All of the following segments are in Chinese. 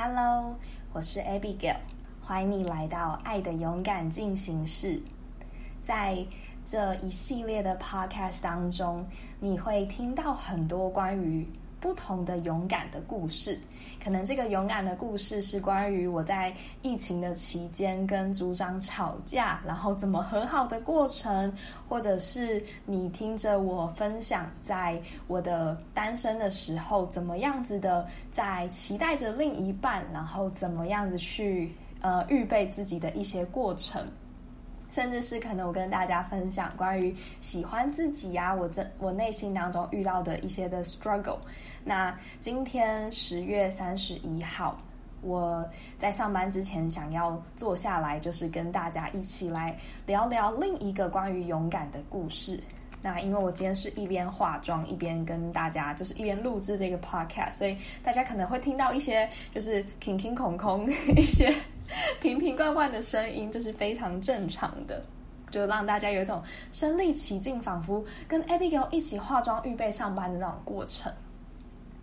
Hello，我是 Abigail，欢迎你来到爱的勇敢进行式。在这一系列的 Podcast 当中，你会听到很多关于。不同的勇敢的故事，可能这个勇敢的故事是关于我在疫情的期间跟组长吵架，然后怎么和好的过程，或者是你听着我分享在我的单身的时候，怎么样子的在期待着另一半，然后怎么样子去呃预备自己的一些过程。甚至是可能我跟大家分享关于喜欢自己呀，我这我内心当中遇到的一些的 struggle。那今天十月三十一号，我在上班之前想要坐下来，就是跟大家一起来聊聊另一个关于勇敢的故事。那因为我今天是一边化妆一边跟大家，就是一边录制这个 podcast，所以大家可能会听到一些就是空空空空一些。瓶瓶罐罐的声音，这是非常正常的，就让大家有一种身临其境，仿佛跟 Abigail 一起化妆预备上班的那种过程。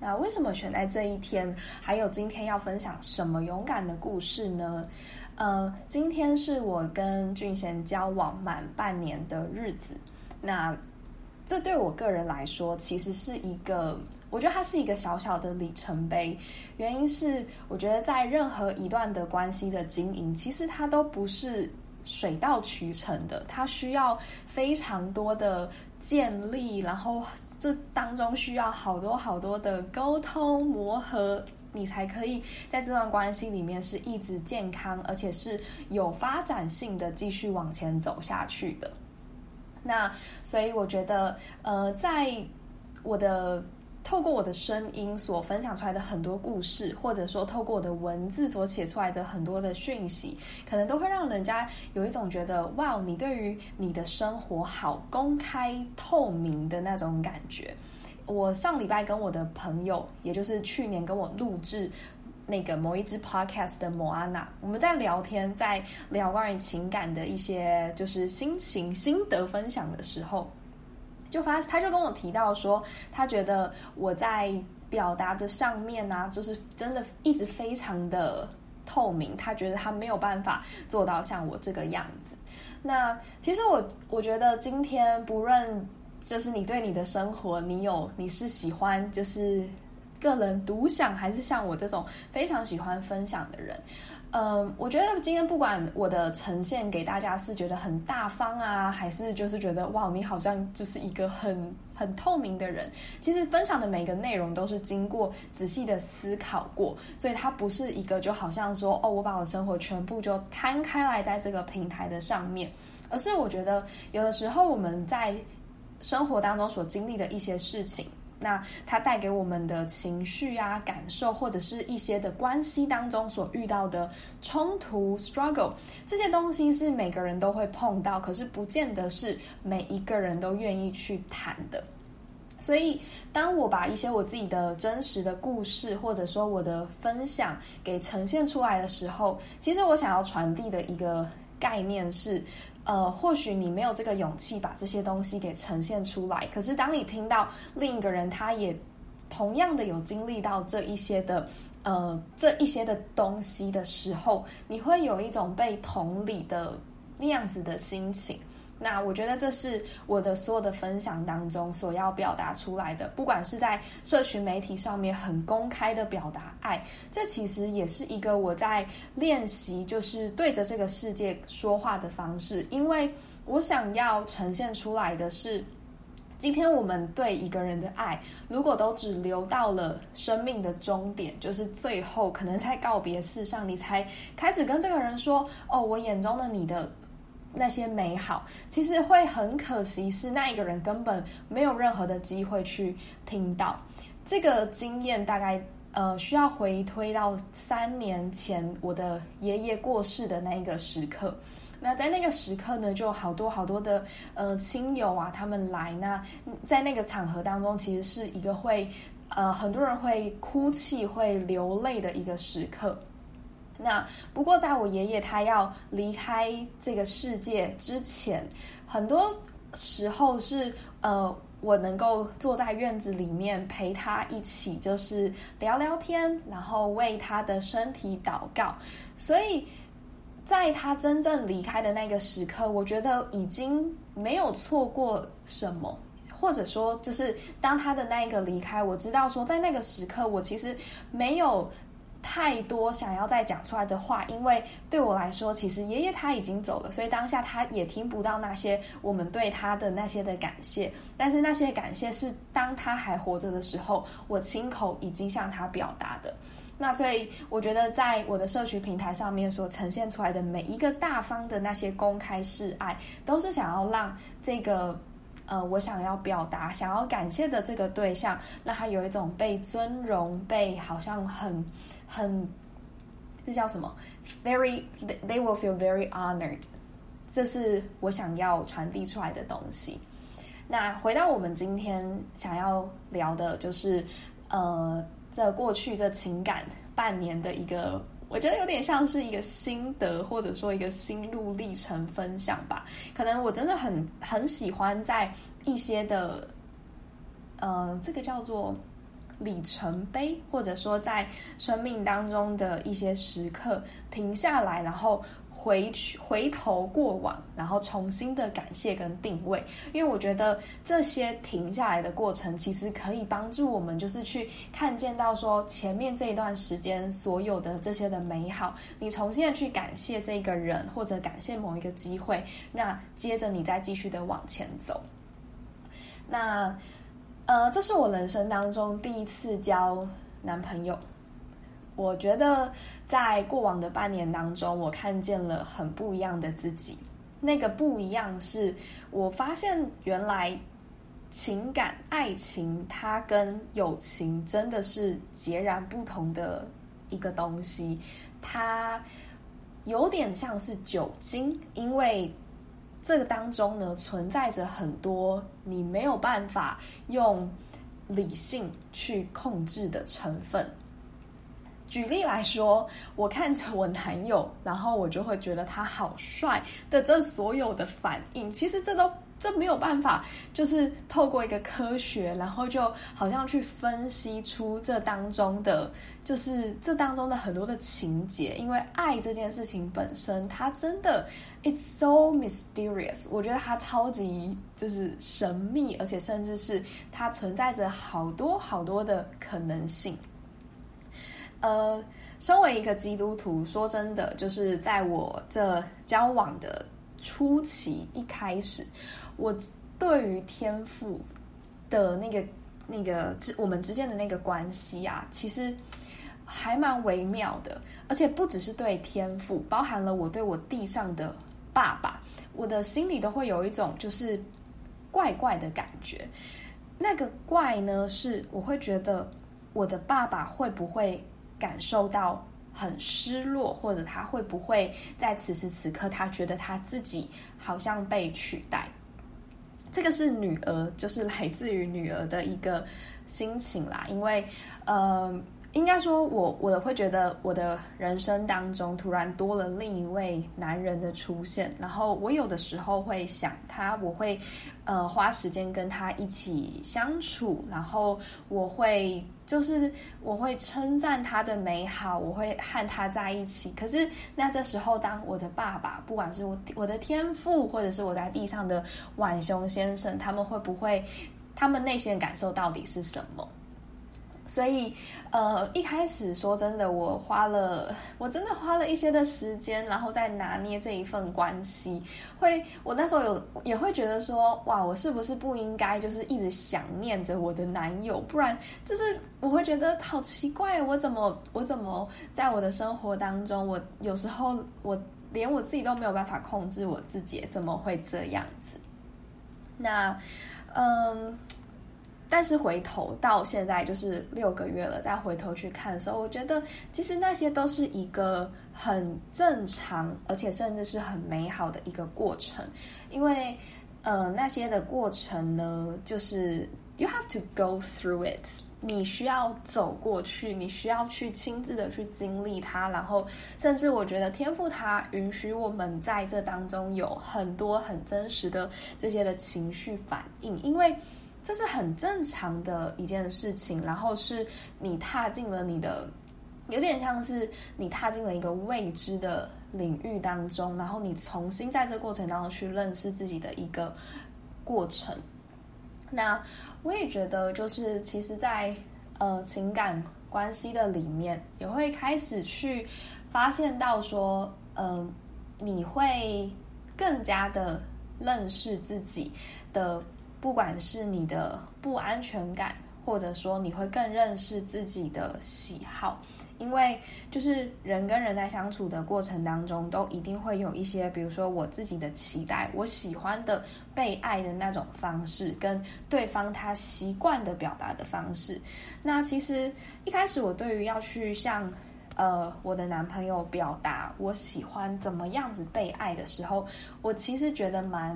那为什么选在这一天？还有今天要分享什么勇敢的故事呢？呃，今天是我跟俊贤交往满半年的日子。那这对我个人来说，其实是一个。我觉得它是一个小小的里程碑，原因是我觉得在任何一段的关系的经营，其实它都不是水到渠成的，它需要非常多的建立，然后这当中需要好多好多的沟通磨合，你才可以在这段关系里面是一直健康，而且是有发展性的继续往前走下去的。那所以我觉得，呃，在我的。透过我的声音所分享出来的很多故事，或者说透过我的文字所写出来的很多的讯息，可能都会让人家有一种觉得，哇，你对于你的生活好公开透明的那种感觉。我上礼拜跟我的朋友，也就是去年跟我录制那个某一支 podcast 的莫安娜，我们在聊天，在聊关于情感的一些就是心情心得分享的时候。就发，他就跟我提到说，他觉得我在表达的上面呢，就是真的一直非常的透明。他觉得他没有办法做到像我这个样子。那其实我我觉得今天不论就是你对你的生活，你有你是喜欢就是个人独享，还是像我这种非常喜欢分享的人。嗯，我觉得今天不管我的呈现给大家是觉得很大方啊，还是就是觉得哇，你好像就是一个很很透明的人。其实分享的每个内容都是经过仔细的思考过，所以它不是一个就好像说哦，我把我生活全部就摊开来在这个平台的上面，而是我觉得有的时候我们在生活当中所经历的一些事情。那它带给我们的情绪啊、感受，或者是一些的关系当中所遇到的冲突、struggle，这些东西是每个人都会碰到，可是不见得是每一个人都愿意去谈的。所以，当我把一些我自己的真实的故事，或者说我的分享给呈现出来的时候，其实我想要传递的一个概念是。呃，或许你没有这个勇气把这些东西给呈现出来，可是当你听到另一个人他也同样的有经历到这一些的呃这一些的东西的时候，你会有一种被同理的那样子的心情。那我觉得这是我的所有的分享当中所要表达出来的，不管是在社群媒体上面很公开的表达爱，这其实也是一个我在练习，就是对着这个世界说话的方式。因为我想要呈现出来的是，今天我们对一个人的爱，如果都只留到了生命的终点，就是最后可能在告别式上，你才开始跟这个人说：“哦，我眼中的你的。”那些美好，其实会很可惜，是那一个人根本没有任何的机会去听到这个经验。大概呃，需要回推到三年前我的爷爷过世的那一个时刻。那在那个时刻呢，就好多好多的呃亲友啊，他们来。那在那个场合当中，其实是一个会呃很多人会哭泣、会流泪的一个时刻。那不过，在我爷爷他要离开这个世界之前，很多时候是呃，我能够坐在院子里面陪他一起，就是聊聊天，然后为他的身体祷告。所以，在他真正离开的那个时刻，我觉得已经没有错过什么，或者说，就是当他的那一个离开，我知道说，在那个时刻，我其实没有。太多想要再讲出来的话，因为对我来说，其实爷爷他已经走了，所以当下他也听不到那些我们对他的那些的感谢。但是那些感谢是当他还活着的时候，我亲口已经向他表达的。那所以我觉得，在我的社区平台上面所呈现出来的每一个大方的那些公开示爱，都是想要让这个。呃，我想要表达、想要感谢的这个对象，让他有一种被尊荣、被好像很很，这叫什么？Very, they will feel very honored。这是我想要传递出来的东西。那回到我们今天想要聊的，就是呃，这过去这情感半年的一个。我觉得有点像是一个心得，或者说一个心路历程分享吧。可能我真的很很喜欢在一些的，呃，这个叫做里程碑，或者说在生命当中的一些时刻停下来，然后。回去回头过往，然后重新的感谢跟定位，因为我觉得这些停下来的过程，其实可以帮助我们，就是去看见到说前面这一段时间所有的这些的美好，你重新的去感谢这个人，或者感谢某一个机会，那接着你再继续的往前走。那呃，这是我人生当中第一次交男朋友。我觉得在过往的半年当中，我看见了很不一样的自己。那个不一样是，我发现原来情感、爱情，它跟友情真的是截然不同的一个东西。它有点像是酒精，因为这个当中呢，存在着很多你没有办法用理性去控制的成分。举例来说，我看着我男友，然后我就会觉得他好帅的。这所有的反应，其实这都这没有办法，就是透过一个科学，然后就好像去分析出这当中的，就是这当中的很多的情节。因为爱这件事情本身，它真的 it's so mysterious。我觉得它超级就是神秘，而且甚至是它存在着好多好多的可能性。呃，身为一个基督徒，说真的，就是在我这交往的初期一开始，我对于天赋的那个、那个之我们之间的那个关系啊，其实还蛮微妙的。而且不只是对天赋，包含了我对我地上的爸爸，我的心里都会有一种就是怪怪的感觉。那个怪呢，是我会觉得我的爸爸会不会？感受到很失落，或者他会不会在此时此刻，他觉得他自己好像被取代？这个是女儿，就是来自于女儿的一个心情啦。因为，呃。应该说，我我会觉得我的人生当中突然多了另一位男人的出现，然后我有的时候会想他，我会呃花时间跟他一起相处，然后我会就是我会称赞他的美好，我会和他在一起。可是那这时候，当我的爸爸，不管是我我的天赋，或者是我在地上的晚熊先生，他们会不会，他们内心的感受到底是什么？所以，呃，一开始说真的，我花了，我真的花了一些的时间，然后再拿捏这一份关系。会，我那时候有也会觉得说，哇，我是不是不应该就是一直想念着我的男友？不然，就是我会觉得好奇怪，我怎么，我怎么在我的生活当中，我有时候我连我自己都没有办法控制我自己，怎么会这样子？那，嗯。但是回头到现在就是六个月了，再回头去看的时候，我觉得其实那些都是一个很正常，而且甚至是很美好的一个过程。因为呃，那些的过程呢，就是 you have to go through it，你需要走过去，你需要去亲自的去经历它。然后，甚至我觉得天赋它允许我们在这当中有很多很真实的这些的情绪反应，因为。这是很正常的一件事情。然后是你踏进了你的，有点像是你踏进了一个未知的领域当中，然后你重新在这过程当中去认识自己的一个过程。那我也觉得，就是其实，在呃情感关系的里面，也会开始去发现到说，嗯，你会更加的认识自己的，不管是你的不安全感，或者说你会更认识自己的喜好。因为就是人跟人在相处的过程当中，都一定会有一些，比如说我自己的期待，我喜欢的被爱的那种方式，跟对方他习惯的表达的方式。那其实一开始我对于要去向呃我的男朋友表达我喜欢怎么样子被爱的时候，我其实觉得蛮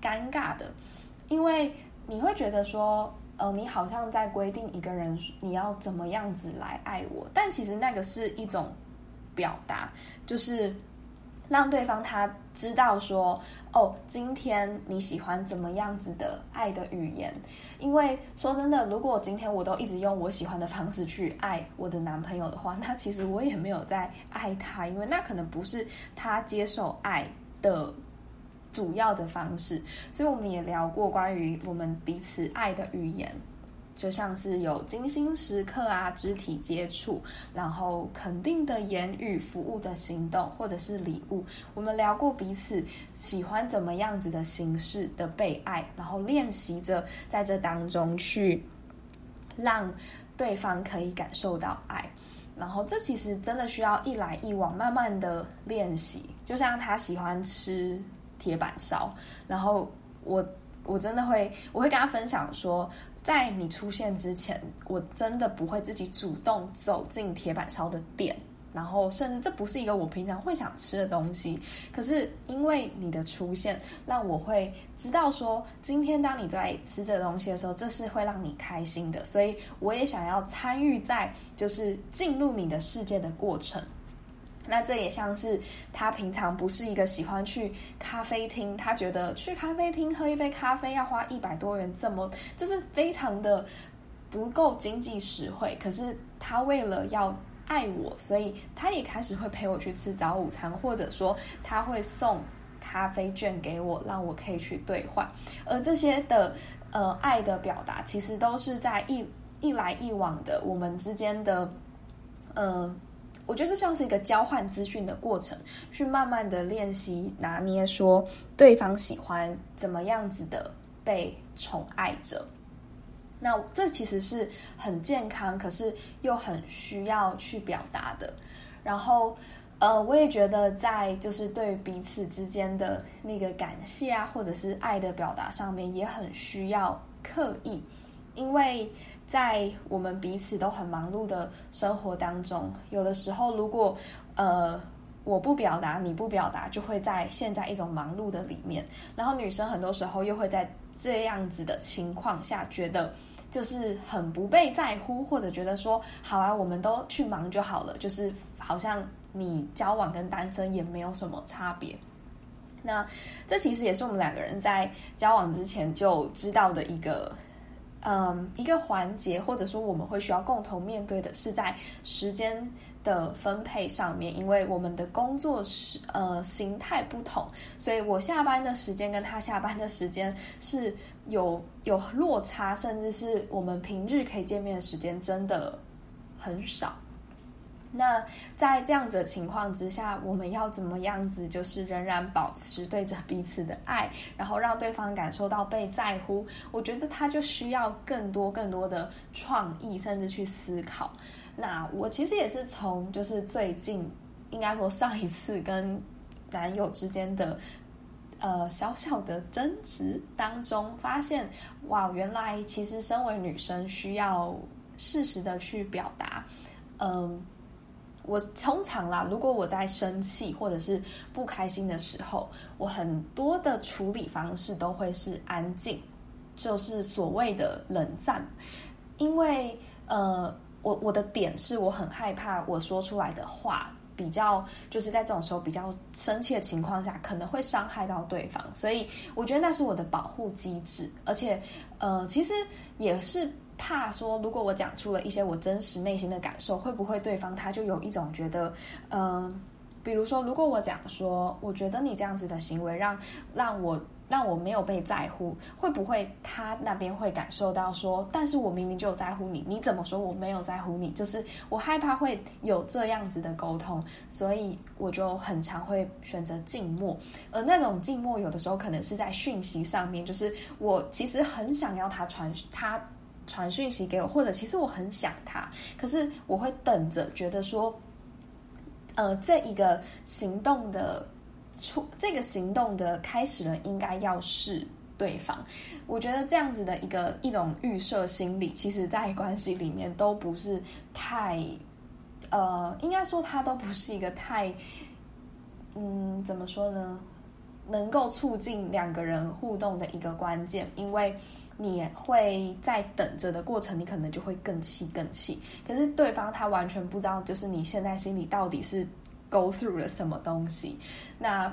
尴尬的，因为你会觉得说。呃，你好像在规定一个人你要怎么样子来爱我，但其实那个是一种表达，就是让对方他知道说，哦，今天你喜欢怎么样子的爱的语言。因为说真的，如果今天我都一直用我喜欢的方式去爱我的男朋友的话，那其实我也没有在爱他，因为那可能不是他接受爱的。主要的方式，所以我们也聊过关于我们彼此爱的语言，就像是有精心时刻啊、肢体接触，然后肯定的言语、服务的行动，或者是礼物。我们聊过彼此喜欢怎么样子的形式的被爱，然后练习着在这当中去让对方可以感受到爱。然后这其实真的需要一来一往，慢慢的练习。就像他喜欢吃。铁板烧，然后我我真的会，我会跟他分享说，在你出现之前，我真的不会自己主动走进铁板烧的店，然后甚至这不是一个我平常会想吃的东西，可是因为你的出现，让我会知道说，今天当你在吃这东西的时候，这是会让你开心的，所以我也想要参与在就是进入你的世界的过程。那这也像是他平常不是一个喜欢去咖啡厅，他觉得去咖啡厅喝一杯咖啡要花一百多元，这么就是非常的不够经济实惠。可是他为了要爱我，所以他也开始会陪我去吃早午餐，或者说他会送咖啡券给我，让我可以去兑换。而这些的呃爱的表达，其实都是在一一来一往的我们之间的呃。我觉得像是一个交换资讯的过程，去慢慢的练习拿捏，说对方喜欢怎么样子的被宠爱着。那这其实是很健康，可是又很需要去表达的。然后，呃，我也觉得在就是对彼此之间的那个感谢啊，或者是爱的表达上面，也很需要刻意，因为。在我们彼此都很忙碌的生活当中，有的时候如果呃我不表达，你不表达，就会在现在一种忙碌的里面。然后女生很多时候又会在这样子的情况下，觉得就是很不被在乎，或者觉得说好啊，我们都去忙就好了，就是好像你交往跟单身也没有什么差别。那这其实也是我们两个人在交往之前就知道的一个。嗯，一个环节，或者说我们会需要共同面对的是在时间的分配上面，因为我们的工作是呃形态不同，所以我下班的时间跟他下班的时间是有有落差，甚至是我们平日可以见面的时间真的很少。那在这样子的情况之下，我们要怎么样子，就是仍然保持对着彼此的爱，然后让对方感受到被在乎？我觉得他就需要更多更多的创意，甚至去思考。那我其实也是从就是最近，应该说上一次跟男友之间的呃小小的争执当中，发现哇，原来其实身为女生需要适时的去表达，嗯。我通常啦，如果我在生气或者是不开心的时候，我很多的处理方式都会是安静，就是所谓的冷战。因为呃，我我的点是我很害怕我说出来的话比较就是在这种时候比较生气的情况下，可能会伤害到对方，所以我觉得那是我的保护机制，而且呃，其实也是怕说，如果我讲出了一些我真实内心的感受，会不会对方他就有一种觉得，嗯，比如说，如果我讲说，我觉得你这样子的行为让让我。让我没有被在乎，会不会他那边会感受到说，但是我明明就在乎你，你怎么说我没有在乎你？就是我害怕会有这样子的沟通，所以我就很常会选择静默。而那种静默，有的时候可能是在讯息上面，就是我其实很想要他传他传讯息给我，或者其实我很想他，可是我会等着，觉得说，呃，这一个行动的。出这个行动的开始人应该要是对方，我觉得这样子的一个一种预设心理，其实在关系里面都不是太，呃，应该说它都不是一个太，嗯，怎么说呢？能够促进两个人互动的一个关键，因为你会在等着的过程，你可能就会更气更气，可是对方他完全不知道，就是你现在心里到底是。go through 了什么东西？那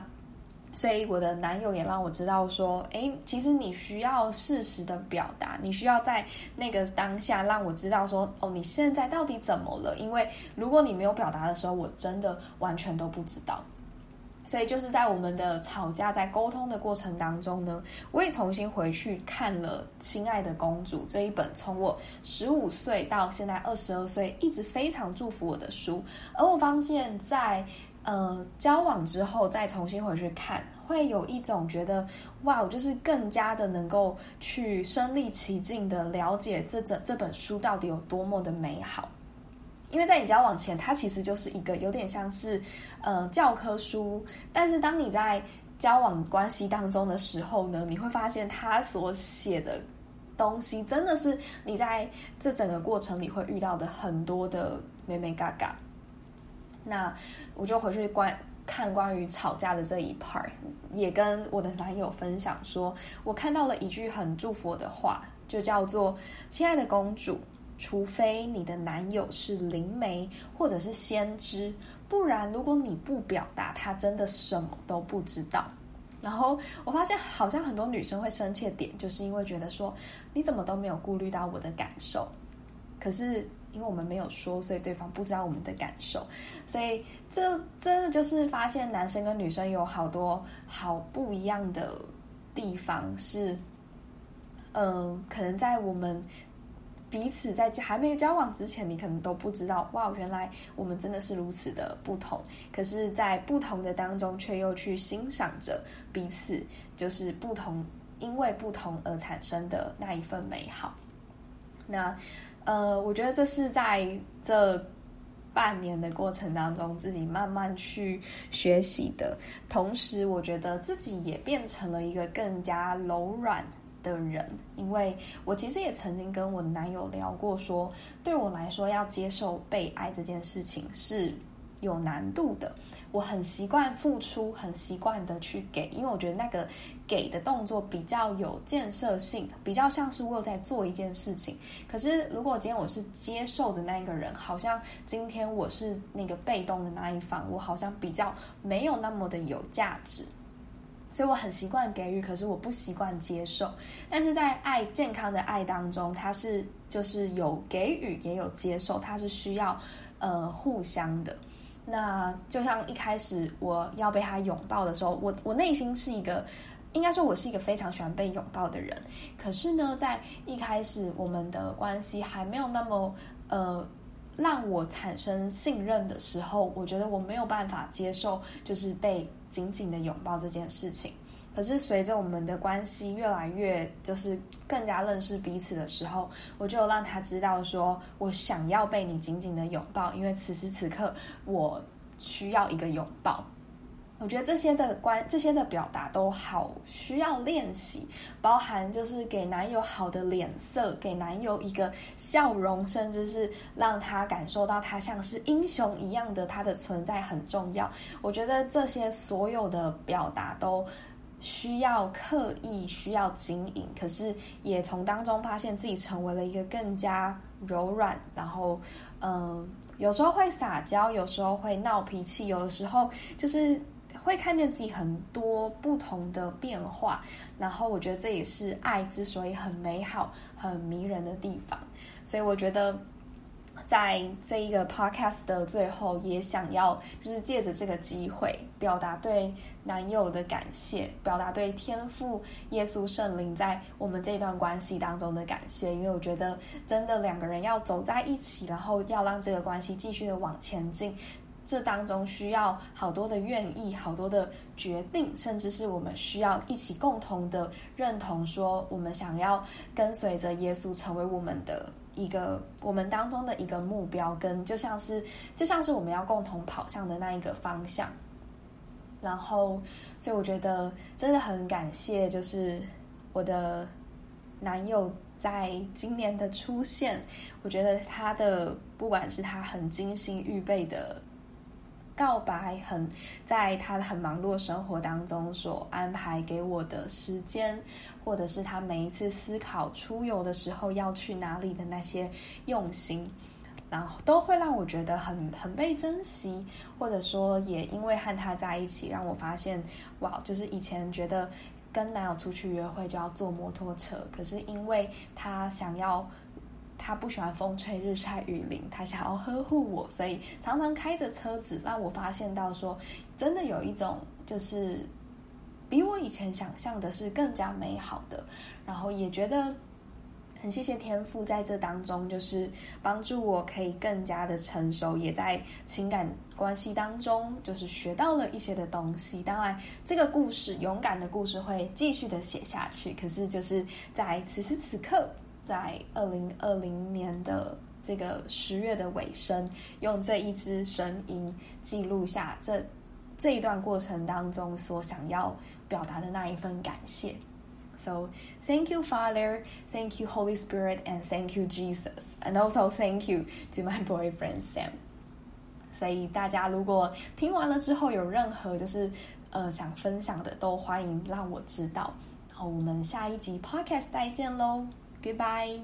所以我的男友也让我知道说，哎，其实你需要适时的表达，你需要在那个当下让我知道说，哦，你现在到底怎么了？因为如果你没有表达的时候，我真的完全都不知道。所以就是在我们的吵架、在沟通的过程当中呢，我也重新回去看了《亲爱的公主》这一本从我十五岁到现在二十二岁一直非常祝福我的书。而我发现，在呃交往之后再重新回去看，会有一种觉得哇，我就是更加的能够去身临其境的了解这整这本书到底有多么的美好。因为在你交往前，它其实就是一个有点像是，呃，教科书。但是当你在交往关系当中的时候呢，你会发现他所写的东西，真的是你在这整个过程里会遇到的很多的美美嘎嘎。那我就回去关看关于吵架的这一 part，也跟我的男友分享说，我看到了一句很祝福的话，就叫做“亲爱的公主”。除非你的男友是灵媒或者是先知，不然如果你不表达，他真的什么都不知道。然后我发现，好像很多女生会生气的点，就是因为觉得说你怎么都没有顾虑到我的感受。可是因为我们没有说，所以对方不知道我们的感受。所以这真的就是发现男生跟女生有好多好不一样的地方，是嗯，可能在我们。彼此在还没交往之前，你可能都不知道，哇，原来我们真的是如此的不同。可是，在不同的当中，却又去欣赏着彼此，就是不同，因为不同而产生的那一份美好。那，呃，我觉得这是在这半年的过程当中，自己慢慢去学习的。同时，我觉得自己也变成了一个更加柔软。的人，因为我其实也曾经跟我男友聊过，说对我来说要接受被爱这件事情是有难度的。我很习惯付出，很习惯的去给，因为我觉得那个给的动作比较有建设性，比较像是我有在做一件事情。可是如果今天我是接受的那一个人，好像今天我是那个被动的那一方，我好像比较没有那么的有价值。所以我很习惯给予，可是我不习惯接受。但是在爱健康的爱当中，它是就是有给予也有接受，它是需要呃互相的。那就像一开始我要被他拥抱的时候，我我内心是一个应该说我是一个非常喜欢被拥抱的人。可是呢，在一开始我们的关系还没有那么呃。让我产生信任的时候，我觉得我没有办法接受，就是被紧紧的拥抱这件事情。可是随着我们的关系越来越，就是更加认识彼此的时候，我就让他知道，说我想要被你紧紧的拥抱，因为此时此刻我需要一个拥抱。我觉得这些的关，这些的表达都好需要练习，包含就是给男友好的脸色，给男友一个笑容，甚至是让他感受到他像是英雄一样的他的存在很重要。我觉得这些所有的表达都需要刻意，需要经营，可是也从当中发现自己成为了一个更加柔软，然后嗯，有时候会撒娇，有时候会闹脾气，有的时候就是会看见自己很多不同的变化。然后我觉得这也是爱之所以很美好、很迷人的地方。所以我觉得。在这一个 podcast 的最后，也想要就是借着这个机会，表达对男友的感谢，表达对天父耶稣圣灵在我们这段关系当中的感谢。因为我觉得，真的两个人要走在一起，然后要让这个关系继续的往前进，这当中需要好多的愿意，好多的决定，甚至是我们需要一起共同的认同，说我们想要跟随着耶稣成为我们的。一个我们当中的一个目标，跟就像是就像是我们要共同跑向的那一个方向。然后，所以我觉得真的很感谢，就是我的男友在今年的出现。我觉得他的不管是他很精心预备的。告白很在他很忙碌生活当中所安排给我的时间，或者是他每一次思考出游的时候要去哪里的那些用心，然后都会让我觉得很很被珍惜，或者说也因为和他在一起，让我发现哇，就是以前觉得跟男友出去约会就要坐摩托车，可是因为他想要。他不喜欢风吹日晒雨淋，他想要呵护我，所以常常开着车子，让我发现到说，真的有一种就是比我以前想象的是更加美好的。然后也觉得很谢谢天赋在这当中，就是帮助我可以更加的成熟，也在情感关系当中就是学到了一些的东西。当然，这个故事勇敢的故事会继续的写下去，可是就是在此时此刻。在二零二零年的这个十月的尾声，用这一支声音记录下这这一段过程当中所想要表达的那一份感谢。So thank you, Father. Thank you, Holy Spirit, and thank you, Jesus. And also thank you to my boyfriend Sam. 所以大家如果听完了之后有任何就是呃想分享的，都欢迎让我知道。然后我们下一集 Podcast 再见喽。Goodbye